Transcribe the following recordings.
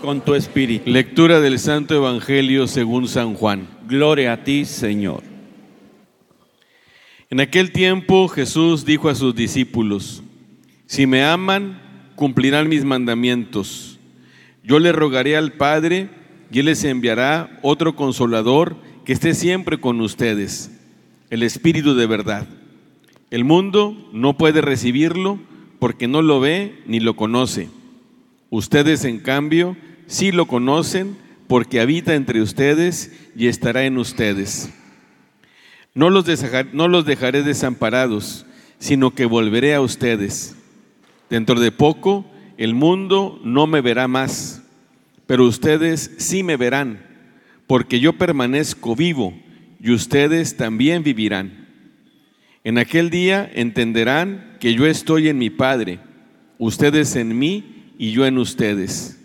Con tu espíritu. Lectura del Santo Evangelio según San Juan. Gloria a ti, Señor. En aquel tiempo Jesús dijo a sus discípulos, si me aman, cumplirán mis mandamientos. Yo le rogaré al Padre y Él les enviará otro consolador que esté siempre con ustedes, el Espíritu de verdad. El mundo no puede recibirlo porque no lo ve ni lo conoce. Ustedes, en cambio, sí lo conocen porque habita entre ustedes y estará en ustedes. No los, no los dejaré desamparados, sino que volveré a ustedes. Dentro de poco el mundo no me verá más, pero ustedes sí me verán, porque yo permanezco vivo y ustedes también vivirán. En aquel día entenderán que yo estoy en mi Padre, ustedes en mí y yo en ustedes.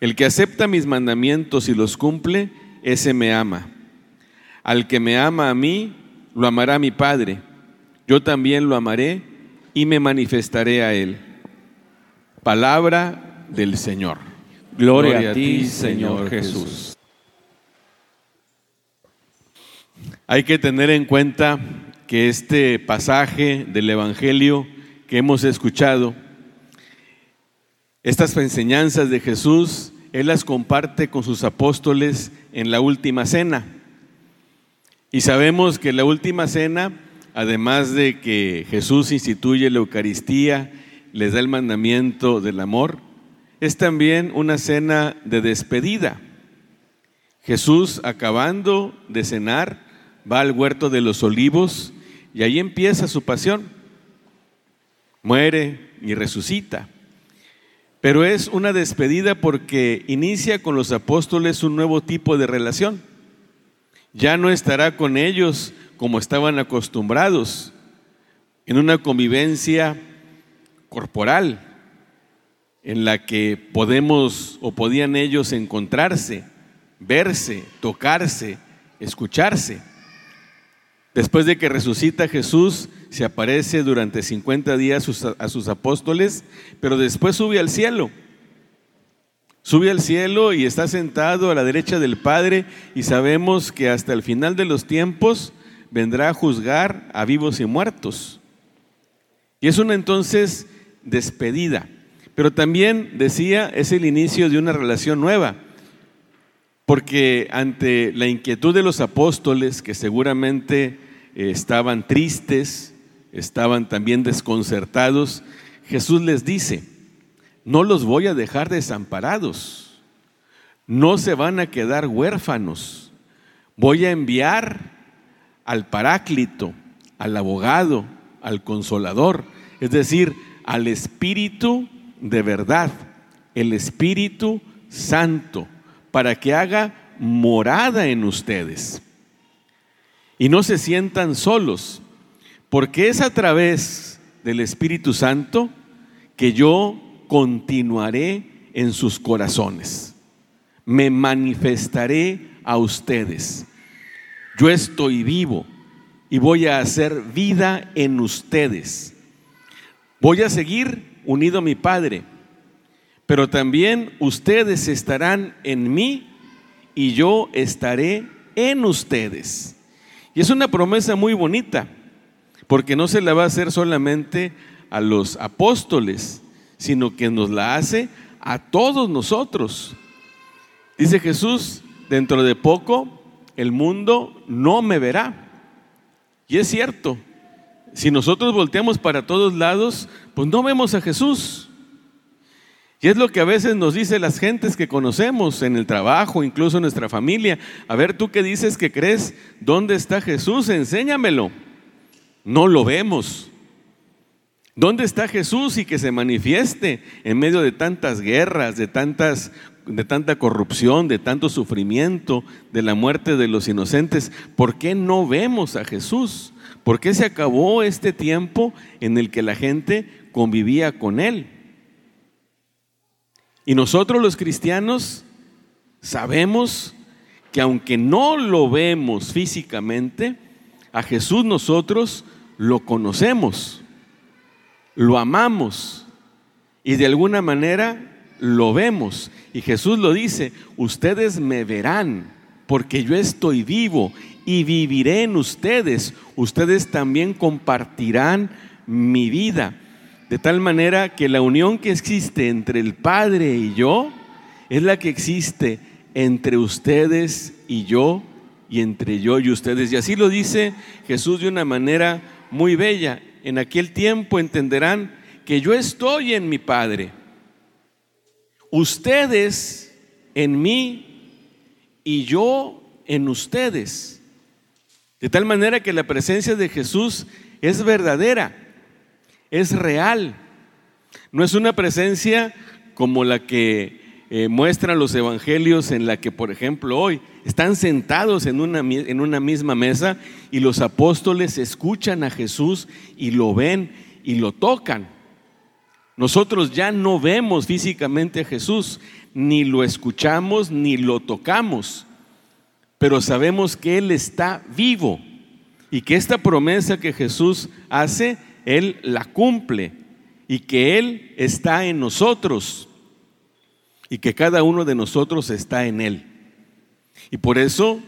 El que acepta mis mandamientos y los cumple, ese me ama. Al que me ama a mí, lo amará mi Padre. Yo también lo amaré y me manifestaré a él. Palabra del Señor. Gloria, a ti, Señor Jesús. Hay que tener en cuenta que este pasaje del Evangelio que hemos escuchado estas enseñanzas de Jesús, Él las comparte con sus apóstoles en la última cena. Y sabemos que la última cena, además de que Jesús instituye la Eucaristía, les da el mandamiento del amor, es también una cena de despedida. Jesús, acabando de cenar, va al huerto de los olivos y ahí empieza su pasión. Muere y resucita. Pero es una despedida porque inicia con los apóstoles un nuevo tipo de relación. Ya no estará con ellos como estaban acostumbrados, en una convivencia corporal, en la que podemos o podían ellos encontrarse, verse, tocarse, escucharse. Después de que resucita Jesús, se aparece durante 50 días a sus apóstoles, pero después sube al cielo. Sube al cielo y está sentado a la derecha del Padre y sabemos que hasta el final de los tiempos vendrá a juzgar a vivos y muertos. Y es una entonces despedida, pero también decía es el inicio de una relación nueva, porque ante la inquietud de los apóstoles, que seguramente eh, estaban tristes, estaban también desconcertados, Jesús les dice, no los voy a dejar desamparados, no se van a quedar huérfanos, voy a enviar al paráclito, al abogado, al consolador, es decir, al Espíritu de verdad, el Espíritu Santo, para que haga morada en ustedes. Y no se sientan solos, porque es a través del Espíritu Santo que yo continuaré en sus corazones. Me manifestaré a ustedes. Yo estoy vivo y voy a hacer vida en ustedes. Voy a seguir unido a mi Padre, pero también ustedes estarán en mí y yo estaré en ustedes. Y es una promesa muy bonita, porque no se la va a hacer solamente a los apóstoles, sino que nos la hace a todos nosotros. Dice Jesús, dentro de poco el mundo no me verá. Y es cierto, si nosotros volteamos para todos lados, pues no vemos a Jesús. Y es lo que a veces nos dicen las gentes que conocemos en el trabajo, incluso en nuestra familia. A ver, tú qué dices que crees, ¿dónde está Jesús? Enséñamelo. No lo vemos. ¿Dónde está Jesús y que se manifieste en medio de tantas guerras, de tantas de tanta corrupción, de tanto sufrimiento, de la muerte de los inocentes? ¿Por qué no vemos a Jesús? ¿Por qué se acabó este tiempo en el que la gente convivía con Él? Y nosotros los cristianos sabemos que aunque no lo vemos físicamente, a Jesús nosotros lo conocemos, lo amamos y de alguna manera lo vemos. Y Jesús lo dice, ustedes me verán porque yo estoy vivo y viviré en ustedes. Ustedes también compartirán mi vida. De tal manera que la unión que existe entre el Padre y yo es la que existe entre ustedes y yo y entre yo y ustedes. Y así lo dice Jesús de una manera muy bella. En aquel tiempo entenderán que yo estoy en mi Padre. Ustedes en mí y yo en ustedes. De tal manera que la presencia de Jesús es verdadera, es real. No es una presencia como la que eh, muestran los evangelios en la que, por ejemplo, hoy están sentados en una, en una misma mesa y los apóstoles escuchan a Jesús y lo ven y lo tocan. Nosotros ya no vemos físicamente a Jesús, ni lo escuchamos, ni lo tocamos, pero sabemos que Él está vivo y que esta promesa que Jesús hace, Él la cumple y que Él está en nosotros y que cada uno de nosotros está en Él. Y por eso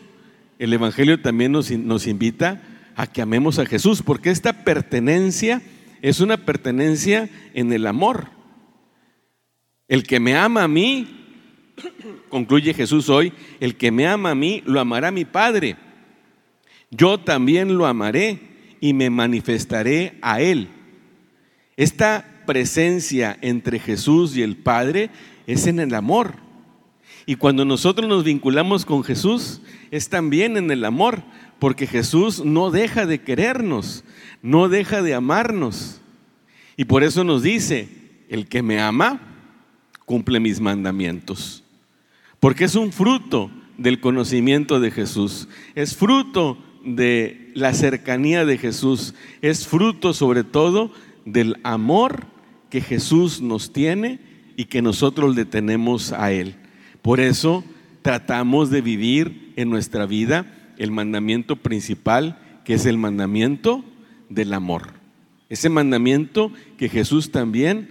el Evangelio también nos, nos invita a que amemos a Jesús, porque esta pertenencia es una pertenencia en el amor. El que me ama a mí, concluye Jesús hoy, el que me ama a mí, lo amará mi Padre. Yo también lo amaré y me manifestaré a Él. Esta presencia entre Jesús y el Padre es en el amor. Y cuando nosotros nos vinculamos con Jesús, es también en el amor, porque Jesús no deja de querernos, no deja de amarnos. Y por eso nos dice, el que me ama, cumple mis mandamientos. Porque es un fruto del conocimiento de Jesús, es fruto de la cercanía de Jesús, es fruto sobre todo del amor que Jesús nos tiene y que nosotros le tenemos a Él. Por eso tratamos de vivir en nuestra vida el mandamiento principal, que es el mandamiento del amor. Ese mandamiento que Jesús también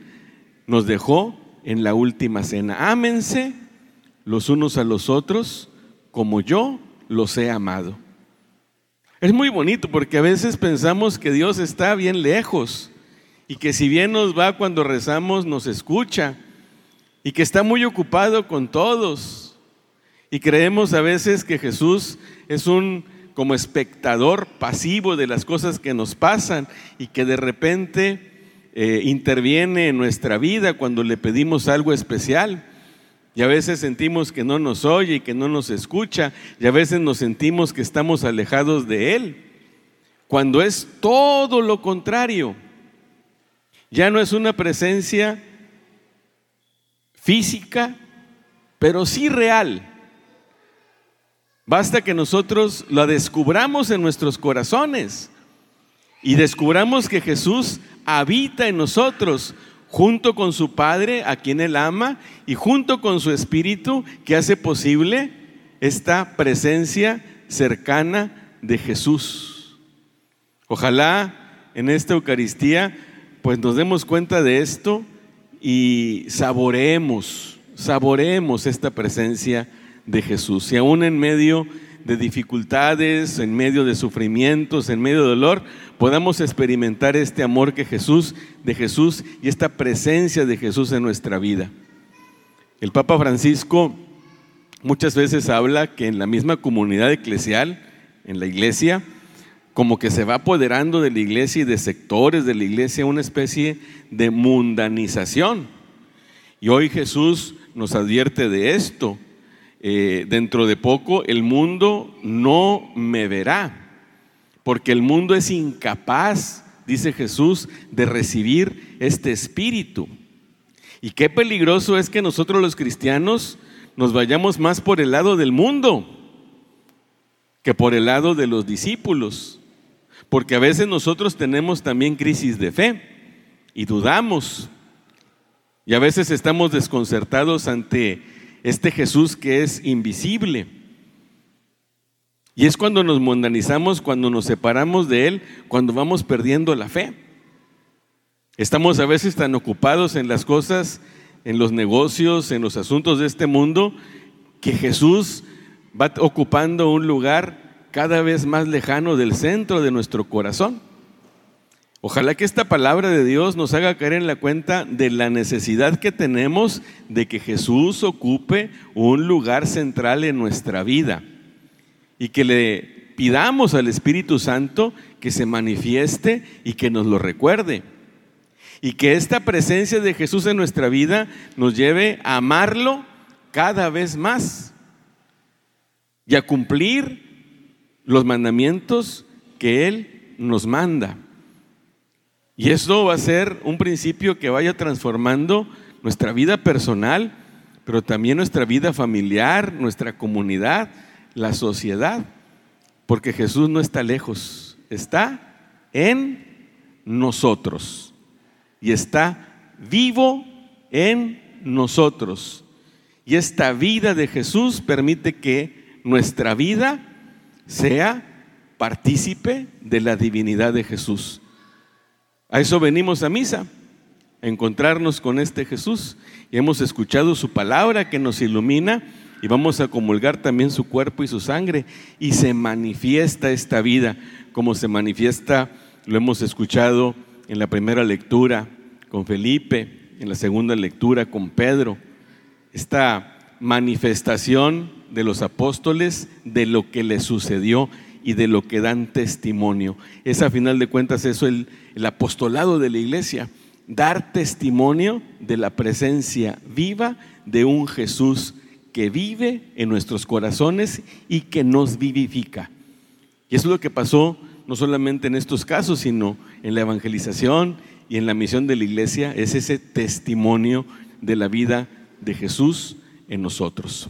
nos dejó en la última cena. Ámense los unos a los otros como yo los he amado. Es muy bonito porque a veces pensamos que Dios está bien lejos y que si bien nos va cuando rezamos, nos escucha y que está muy ocupado con todos. Y creemos a veces que Jesús es un como espectador pasivo de las cosas que nos pasan y que de repente eh, interviene en nuestra vida cuando le pedimos algo especial. Y a veces sentimos que no nos oye y que no nos escucha, y a veces nos sentimos que estamos alejados de Él, cuando es todo lo contrario. Ya no es una presencia física, pero sí real. Basta que nosotros la descubramos en nuestros corazones y descubramos que Jesús habita en nosotros junto con su Padre, a quien Él ama, y junto con su Espíritu, que hace posible esta presencia cercana de Jesús. Ojalá en esta Eucaristía pues nos demos cuenta de esto y saboreemos, saboreemos esta presencia de Jesús. Y aún en medio de dificultades, en medio de sufrimientos, en medio de dolor, podamos experimentar este amor que Jesús, de Jesús y esta presencia de Jesús en nuestra vida. El Papa Francisco muchas veces habla que en la misma comunidad eclesial, en la iglesia, como que se va apoderando de la iglesia y de sectores de la iglesia una especie de mundanización. Y hoy Jesús nos advierte de esto. Eh, dentro de poco el mundo no me verá, porque el mundo es incapaz dice Jesús, de recibir este espíritu. Y qué peligroso es que nosotros los cristianos nos vayamos más por el lado del mundo que por el lado de los discípulos. Porque a veces nosotros tenemos también crisis de fe y dudamos. Y a veces estamos desconcertados ante este Jesús que es invisible. Y es cuando nos mundanizamos, cuando nos separamos de Él, cuando vamos perdiendo la fe. Estamos a veces tan ocupados en las cosas, en los negocios, en los asuntos de este mundo, que Jesús va ocupando un lugar cada vez más lejano del centro de nuestro corazón. Ojalá que esta palabra de Dios nos haga caer en la cuenta de la necesidad que tenemos de que Jesús ocupe un lugar central en nuestra vida y que le pidamos al Espíritu Santo que se manifieste y que nos lo recuerde y que esta presencia de Jesús en nuestra vida nos lleve a amarlo cada vez más y a cumplir los mandamientos que Él nos manda. Y esto va a ser un principio que vaya transformando nuestra vida personal, pero también nuestra vida familiar, nuestra comunidad, la sociedad, porque Jesús no está lejos, está en nosotros y está vivo en nosotros. Y esta vida de Jesús permite que nuestra vida sea partícipe de la divinidad de Jesús. A eso venimos a misa, a encontrarnos con este Jesús. Y hemos escuchado su palabra que nos ilumina y vamos a comulgar también su cuerpo y su sangre. Y se manifiesta esta vida, como se manifiesta, lo hemos escuchado en la primera lectura con Felipe, en la segunda lectura con Pedro, esta manifestación de los apóstoles de lo que les sucedió y de lo que dan testimonio. Es a final de cuentas eso el, apostolado de la iglesia, dar testimonio de la presencia viva de un Jesús que vive en nuestros corazones y que nos vivifica. Y eso es lo que pasó no solamente en estos casos, sino en la evangelización y en la misión de la iglesia, es ese testimonio de la vida de Jesús en nosotros.